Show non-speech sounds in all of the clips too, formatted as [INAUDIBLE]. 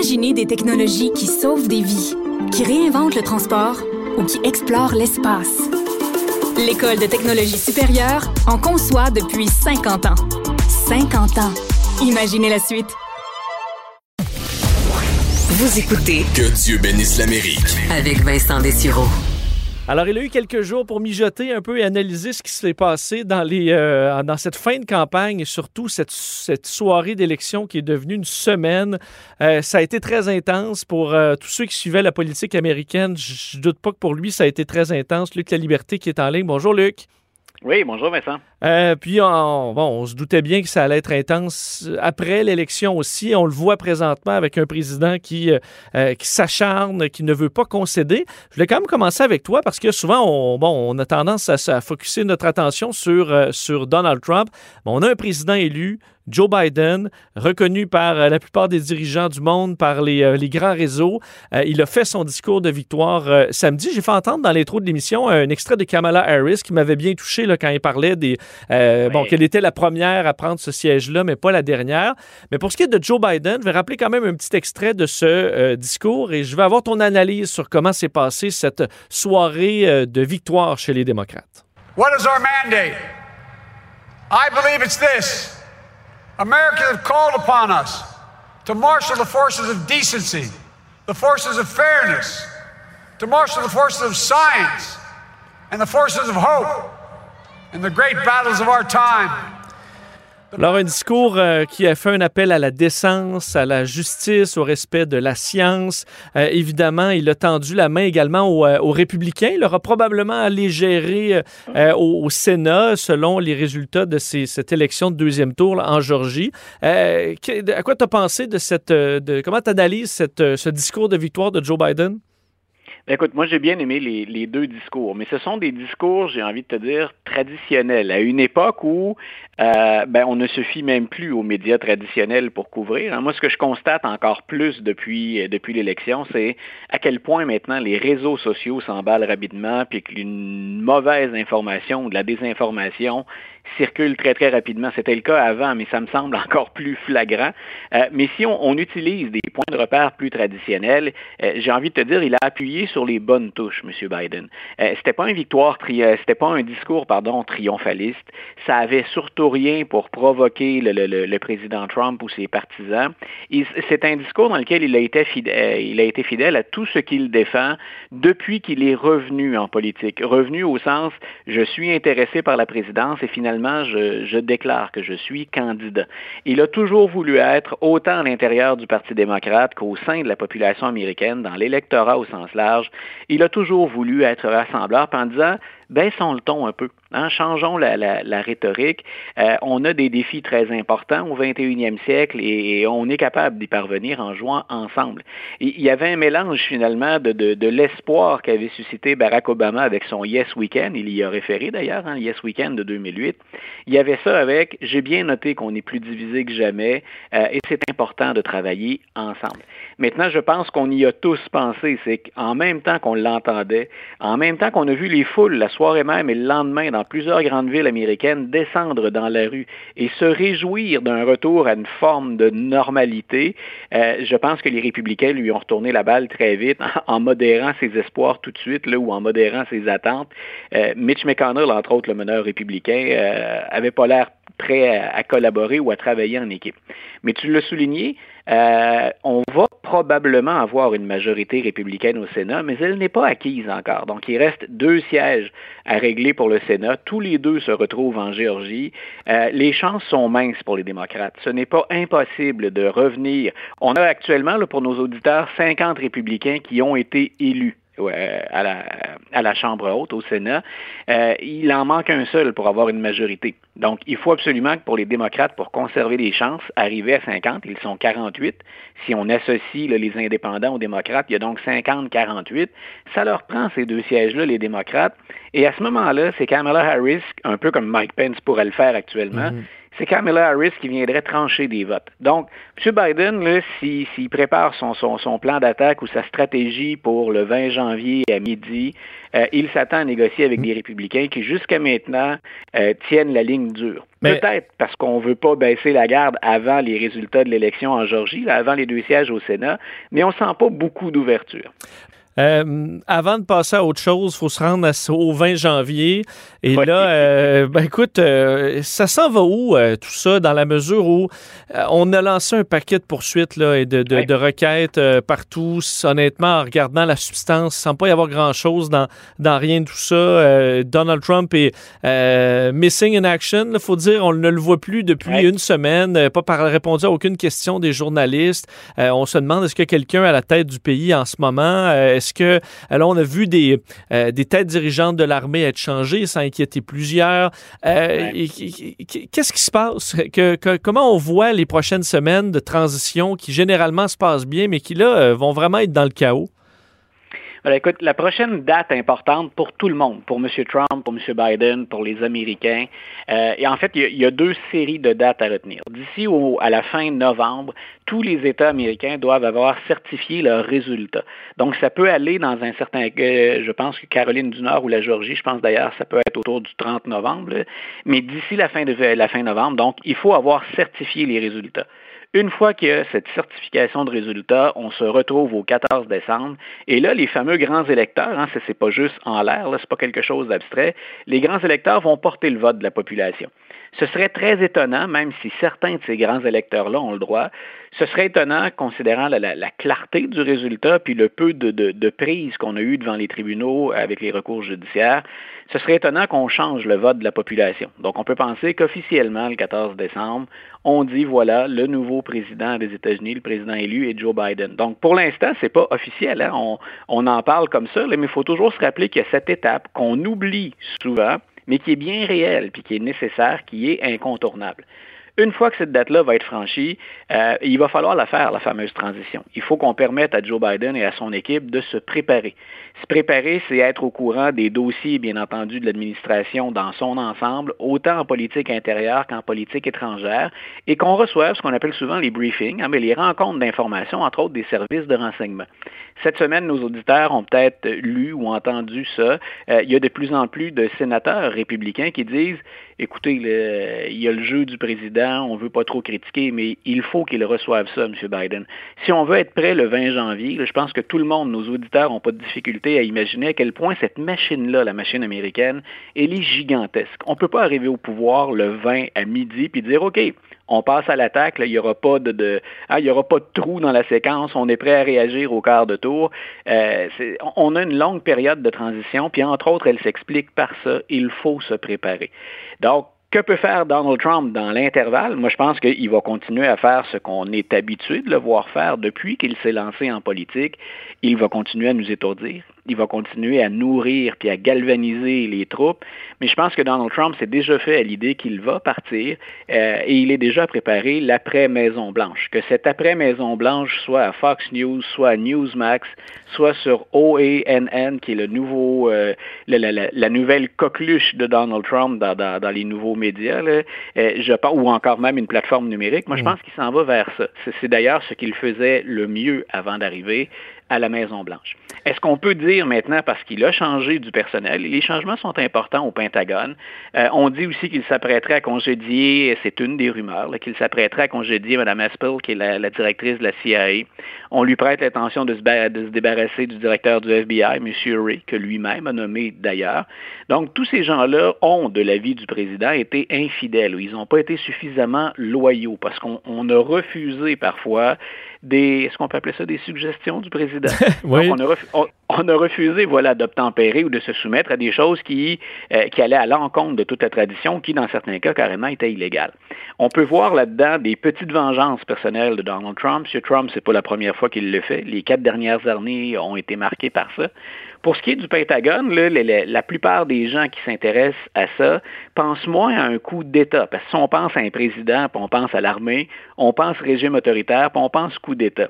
Imaginez des technologies qui sauvent des vies, qui réinventent le transport ou qui explorent l'espace. L'École de technologie supérieure en conçoit depuis 50 ans. 50 ans. Imaginez la suite. Vous écoutez Que Dieu bénisse l'Amérique. avec Vincent Dessureau. Alors, il a eu quelques jours pour mijoter un peu et analyser ce qui s'est passé dans, les, euh, dans cette fin de campagne et surtout cette, cette soirée d'élection qui est devenue une semaine. Euh, ça a été très intense pour euh, tous ceux qui suivaient la politique américaine. Je doute pas que pour lui, ça a été très intense. Luc La Liberté qui est en ligne. Bonjour, Luc. Oui, bonjour Vincent. Euh, puis, on, bon, on se doutait bien que ça allait être intense après l'élection aussi. On le voit présentement avec un président qui, euh, euh, qui s'acharne, qui ne veut pas concéder. Je voulais quand même commencer avec toi parce que souvent, on, bon, on a tendance à, à focuser notre attention sur, sur Donald Trump. On a un président élu, Joe Biden, reconnu par euh, la plupart des dirigeants du monde, par les, euh, les grands réseaux. Euh, il a fait son discours de victoire euh, samedi. J'ai fait entendre dans l'intro de l'émission un extrait de Kamala Harris qui m'avait bien touché là, quand il parlait des. euh, Bon, qu'elle était la première à prendre ce siège-là, mais pas la dernière. Mais pour ce qui est de Joe Biden, je vais rappeler quand même un petit extrait de ce euh, discours et je vais avoir ton analyse sur comment s'est passée cette soirée euh, de victoire chez les démocrates. What is our mandate? I believe it's this America have called upon us to marshal the forces of decency, the forces of fairness, to marshal the forces of science, and the forces of hope in the great battles of our time. Alors, un discours euh, qui a fait un appel à la décence, à la justice, au respect de la science. Euh, évidemment, il a tendu la main également aux, euh, républicains. Il aura probablement à les gérer au, Sénat selon les résultats de cette élection de deuxième tour en Georgie. À quoi tu as pensé de cette... de, comment tu analyses ce discours de victoire de Joe Biden? Ben, Écoute, moi j'ai bien aimé les, deux discours, mais ce sont des discours, j'ai envie de te dire, traditionnels, à une époque où euh, ben, on ne se fie même plus aux médias traditionnels pour couvrir. hein. Moi, ce que je constate encore plus depuis, euh, depuis l'élection, c'est à quel point maintenant les réseaux sociaux s'emballent rapidement, puis qu'une mauvaise information ou de la désinformation circule très, très rapidement. C'était le cas avant, mais ça me semble [LAUGHS] encore plus flagrant. Euh, mais si on, on utilise des points de repère plus traditionnels, euh, j'ai envie de te dire, il a appuyé sur les bonnes touches, M. Biden. Euh, c'était pas une victoire, euh, c'était pas un discours, pardon, triomphaliste. Ça avait surtout rien pour provoquer le, le- le- président Trump ou ses partisans. C'est un discours dans lequel il a été fidèle, il a été fidèle à tout ce qu'il défend depuis qu'il est revenu en politique. Revenu au sens, je suis intéressé par la présidence et finalement, je, je déclare que je suis candidat. Il a toujours voulu être, autant à l'intérieur du Parti démocrate qu'au sein de la population américaine, dans l'électorat au sens large, il a toujours voulu être rassembleur en disant, baissons le ton un peu. Hein, changeons la, la- la rhétorique. Euh, on a des défis très importants au 21e siècle et, on est capable d'y parvenir en jouant ensemble. Il y avait un mélange finalement de, de, de l'espoir qu'avait suscité Barack Obama avec son Yes Weekend. Il y a référé d'ailleurs, hein, Yes Weekend de 2008. Il y avait ça avec, j'ai bien noté qu'on est plus divisé que jamais euh, et c'est important de travailler ensemble. Maintenant, je pense qu'on y a tous pensé, c'est qu'en même temps qu'on l'entendait, en même temps qu'on a vu les foules la soirée même et le lendemain dans plusieurs grandes villes américaines descendre dans la rue et se réjouir d'un retour à une forme de normalité, euh, je pense que les républicains lui ont retourné la balle très vite [LAUGHS] en, modérant ses espoirs tout de suite là, ou en modérant ses attentes. Euh, Mitch McConnell, entre autres le meneur républicain, euh, avait pas l'air prêt à, à collaborer ou à travailler en équipe. Mais tu l'as souligné, euh, on va probablement avoir une majorité républicaine au Sénat, mais elle n'est pas acquise encore. Donc, il reste deux sièges à régler pour le Sénat. Tous les deux se retrouvent en Géorgie. Euh, les chances sont minces pour les démocrates. Ce n'est pas impossible de revenir. On a actuellement, pour nos auditeurs, 50 républicains qui ont été élus à, la, à la Chambre haute, au Sénat. Euh, il en manque un seul pour avoir une majorité. Donc, il faut absolument que pour les démocrates, pour conserver les chances, arriver à 50, ils sont 48. Si on associe là, les indépendants aux démocrates, il y a donc 50-48. Ça leur prend ces deux sièges-là, les démocrates. Et à ce moment-là, c'est Kamala Harris, un peu comme Mike Pence pourrait le faire actuellement, c'est Kamala Harris qui viendrait trancher des votes. Donc, M. Biden, s'il prépare son, son, plan d'attaque ou sa stratégie pour le 20 janvier à midi, euh, il s'attend à négocier avec des républicains qui, jusqu'à maintenant, euh, tiennent la ligne dure. Peut-être parce qu'on ne veut pas baisser la garde avant les résultats de l'élection en Georgie, avant les deux sièges au Sénat, mais on ne sent pas beaucoup d'ouverture. Euh, avant de passer à autre chose, il faut se rendre au 20 janvier. Et là, euh, ben écoute, euh, ça s'en va où tout ça dans la mesure où on a lancé un paquet de poursuites là, et de, de, requêtes partout. Honnêtement, en regardant la substance, semble pas y avoir grand-chose dans, dans rien de tout ça. Donald Trump est missing in action. Il faut dire, on ne le voit plus depuis une semaine, pas par répondu à aucune question des journalistes. on se demande est-ce a quelqu'un à la tête du pays en ce moment? Est-ce que, alors, on a vu des, euh, des têtes dirigeantes de l'armée être changées, ça a inquiété plusieurs. Euh, qu'est-ce qui se passe? Que, comment on voit les prochaines semaines de transition qui généralement se passent bien, mais qui là euh, vont vraiment être dans le chaos? Écoute, la prochaine date importante pour tout le monde, pour M. Trump, pour M. Biden, pour les Américains, euh, et en fait, il y, a, deux séries de dates à retenir. D'ici à la fin novembre, tous les États américains doivent avoir certifié leurs résultats. Donc, ça peut aller dans un certain, euh, je pense que Caroline du Nord ou la Georgie, je pense d'ailleurs, ça peut être autour du 30 novembre, mais d'ici la fin de la fin novembre, donc, il faut avoir certifié les résultats. Une fois qu'il y a cette certification de résultats, on se retrouve au 14 décembre. Et là, les fameux grands électeurs, hein, ce n'est pas juste en l'air, ce n'est pas quelque chose d'abstrait, les grands électeurs vont porter le vote de la population. Ce serait très étonnant, même si certains de ces grands électeurs-là ont le droit, ce serait étonnant, considérant la, clarté du résultat puis le peu de, prise qu'on a eu devant les tribunaux avec les recours judiciaires, ce serait étonnant qu'on change le vote de la population. Donc, on peut penser qu'officiellement, le 14 décembre, on dit, voilà, le nouveau président des États-Unis, le président élu est Joe Biden. Donc, pour l'instant, ce n'est pas officiel. Hein. On, en parle comme ça, mais il faut toujours se rappeler qu'il y a cette étape qu'on oublie souvent, mais qui est bien réelle, puis qui est nécessaire, qui est incontournable. Une fois que cette date-là va être franchie, euh, il va falloir la faire, la fameuse transition. Il faut qu'on permette à Joe Biden et à son équipe de se préparer. Se préparer, c'est être au courant des dossiers, bien entendu, de l'administration dans son ensemble, autant en politique intérieure qu'en politique étrangère, et qu'on reçoive ce qu'on appelle souvent les briefings, hein, mais les rencontres d'information, entre autres des services de renseignement. Cette semaine, nos auditeurs ont peut-être lu ou entendu ça. Euh, il y a de plus en plus de sénateurs républicains qui disent écoutez, il y a le jeu du président, on ne veut pas trop critiquer, mais il faut qu'il reçoive ça, M. Biden. Si on veut être prêt le 20 janvier, je pense que tout le monde, nos auditeurs, n'ont pas de difficulté à imaginer à quel point cette machine-là, la machine américaine, elle est gigantesque. On ne peut pas arriver au pouvoir le 20 à midi puis dire, OK, on passe à l'attaque, il n'y aura pas de, ah, il y aura pas de trou dans la séquence, on est prêt à réagir au quart de tour. Euh, on a une longue période de transition, puis entre autres, elle s'explique par ça, il faut se préparer. Donc, que peut faire Donald Trump dans l'intervalle? Moi, je pense qu'il va continuer à faire ce qu'on est habitué de le voir faire depuis qu'il s'est lancé en politique. Il va continuer à nous étourdir il va continuer à nourrir puis à galvaniser les troupes. Mais je pense que Donald Trump s'est déjà fait à l'idée qu'il va partir euh, et il est déjà préparé l'après Maison Blanche. Que cet après Maison Blanche soit à Fox News, soit à Newsmax, soit sur OANN, qui est le nouveau, euh, la, nouvelle coqueluche de Donald Trump dans, les nouveaux médias, euh, je pense, ou encore même une plateforme numérique. Moi, je mm. pense qu'il s'en va vers ça. C'est d'ailleurs ce qu'il faisait le mieux avant d'arriver à la Maison-Blanche. Est-ce qu'on peut dire maintenant, parce qu'il a changé du personnel, les changements sont importants au Pentagone, euh, on dit aussi qu'il s'apprêterait à congédier, c'est une des rumeurs, qu'il s'apprêterait à congédier Mme Espel, qui est la, directrice de la CIA. On lui prête l'intention de, de, se débarrasser du directeur du FBI, M. Ray, que lui-même a nommé d'ailleurs. Donc, tous ces gens-là ont, de l'avis du président, été infidèles. Ils n'ont pas été suffisamment loyaux parce qu'on a refusé parfois des, est-ce qu'on peut appeler ça des suggestions du président? [LAUGHS] oui. on, a refusé, voilà, d'obtempérer ou de se soumettre à des choses qui, euh, qui allaient à l'encontre de toute la tradition, qui, dans certains cas, carrément étaient illégales. On peut voir là-dedans des petites vengeances personnelles de Donald Trump. M. Trump, c'est pas la première fois qu'il le fait. Les quatre dernières années ont été marquées par ça. Pour ce qui est du Pentagone, la, plupart des gens qui s'intéressent à ça pensent moins à un coup d'État. Parce que si on pense à un président, puis on pense à l'armée, on pense régime autoritaire, puis on pense coup d'État.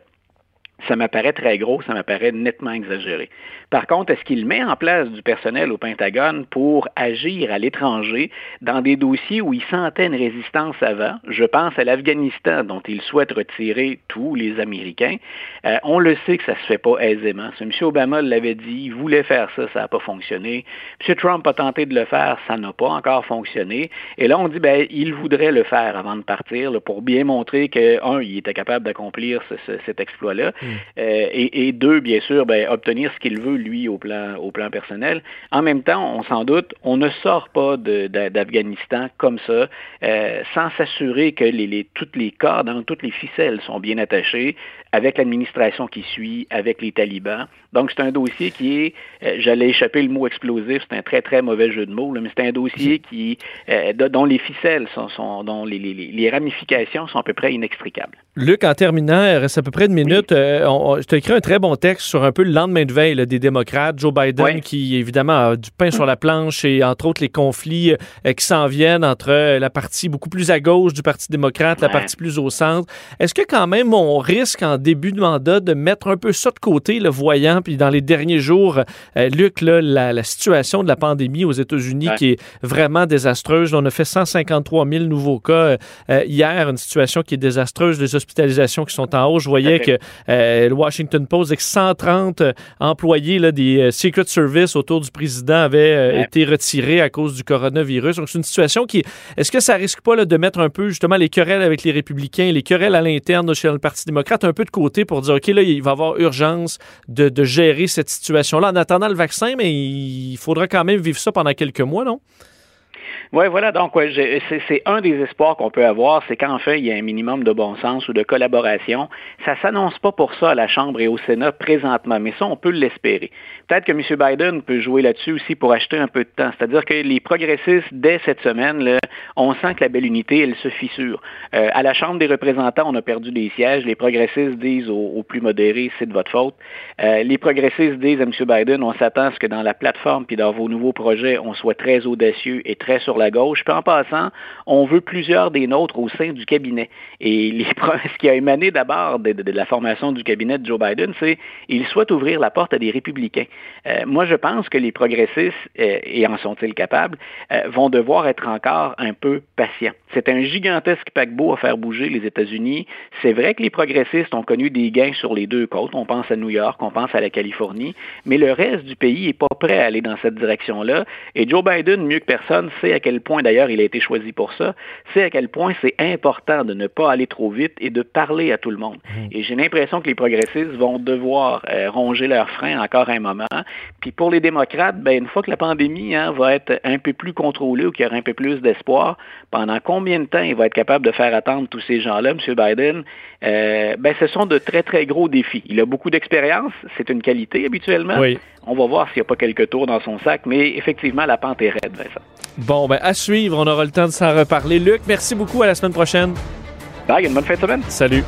Ça m'apparaît très gros, ça m'apparaît nettement exagéré. Par contre, est-ce qu'il met en place du personnel au Pentagone pour agir à l'étranger dans des dossiers où il sentait une résistance avant? Je pense à l'Afghanistan, dont il souhaite retirer tous les Américains. Euh, on le sait que ça se fait pas aisément. M. Obama l'avait dit, il voulait faire ça, ça n'a pas fonctionné. M. Trump a tenté de le faire, ça n'a pas encore fonctionné. Et là, on dit, ben, il voudrait le faire avant de partir, pour bien montrer que, un, il était capable d'accomplir cet exploit-là. Euh, et, deux, bien sûr, ben, obtenir ce qu'il veut, lui, au plan, au plan personnel. En même temps, on s'en doute, on ne sort pas d'Afghanistan comme ça, euh, sans s'assurer que les, les, toutes les cordes, toutes les ficelles sont bien attachées, avec l'administration qui suit, avec les talibans. Donc, c'est un dossier qui est, euh, j'allais échapper le mot explosif, c'est un très, très mauvais jeu de mots, mais c'est un dossier qui, dont les ficelles, sont, sont dont les, les, les, ramifications sont à peu près inextricables. Luc, en terminant, il reste à peu près une minute. Euh, je t'ai écrit un très bon texte sur un peu le lendemain de veille des démocrates. Joe Biden, qui évidemment a du pain sur la planche et entre autres les conflits qui s'en viennent entre la partie beaucoup plus à gauche du Parti démocrate, la partie plus au centre. Est-ce que quand même on risque en début de mandat de mettre un peu ça de côté, le voyant, puis dans les derniers jours, euh, Luc, là, la, situation de la pandémie aux États-Unis qui est vraiment désastreuse. On a fait 153 000 nouveaux cas euh, euh, hier, une situation qui est désastreuse, les hospitalisations qui sont en hausse. Je voyais que le Washington Post, avec 130 employés là, des Secret Service autour du président avaient été retirés à cause du coronavirus. Donc, c'est une situation qui... Est-ce que ça risque pas là, de mettre un peu, justement, les querelles avec les républicains, les querelles à l'interne chez le Parti démocrate, un peu de côté pour dire, OK, là, il va y avoir urgence de, de gérer cette situation-là en attendant le vaccin, mais il faudra quand même vivre ça pendant quelques mois, non? Oui, voilà. Donc, c'est un des espoirs qu'on peut avoir, c'est qu'enfin, il y a un minimum de bon sens ou de collaboration. Ça s'annonce pas pour ça à la Chambre et au Sénat présentement, mais ça, on peut l'espérer. Peut-être que M. Biden peut jouer là-dessus aussi pour acheter un peu de temps. C'est-à-dire que les progressistes, dès cette semaine, on sent que la belle unité, elle se fissure. Euh, à la Chambre des représentants, on a perdu des sièges. Les progressistes disent aux, plus modérés, c'est de votre faute. Euh, les progressistes disent à M. Biden, on s'attend à ce que dans la plateforme puis dans vos nouveaux projets, on soit très audacieux et très sur la gauche. Puis en passant, on veut plusieurs des nôtres au sein du cabinet. Et les, [LAUGHS] ce qui a émané d'abord de, la formation du cabinet de Joe Biden, c'est qu'il souhaite ouvrir la porte à des républicains. Euh, moi, je pense que les progressistes, euh, et en sont-ils capables, euh, vont devoir être encore un peu patients. C'est un gigantesque paquebot à faire bouger les États-Unis. C'est vrai que les progressistes ont connu des gains sur les deux côtes. On pense à New York, on pense à la Californie, mais le reste du pays n'est pas prêt à aller dans cette direction-là. Et Joe Biden, mieux que personne, sait à quel point, d'ailleurs, il a été choisi pour ça, sait à quel point c'est important de ne pas aller trop vite et de parler à tout le monde. Mmh. Et j'ai l'impression que les progressistes vont devoir ronger leurs freins encore un moment. Puis pour les démocrates, ben, une fois que la pandémie hein, va être un peu plus contrôlée ou qu'il y aura un peu plus d'espoir, pendant combien de temps il va être capable de faire attendre tous ces gens-là, M. Biden? Euh, ben, ce sont de très, très gros défis. Il a beaucoup d'expérience, c'est une qualité habituellement. On va voir s'il n'y a pas quelques tours dans son sac, mais effectivement, la pente est raide, Vincent. Bon, ben, à suivre, on aura le temps de s'en reparler. Luc, merci beaucoup, à la semaine prochaine. Bye, une bonne fin de semaine. Salut.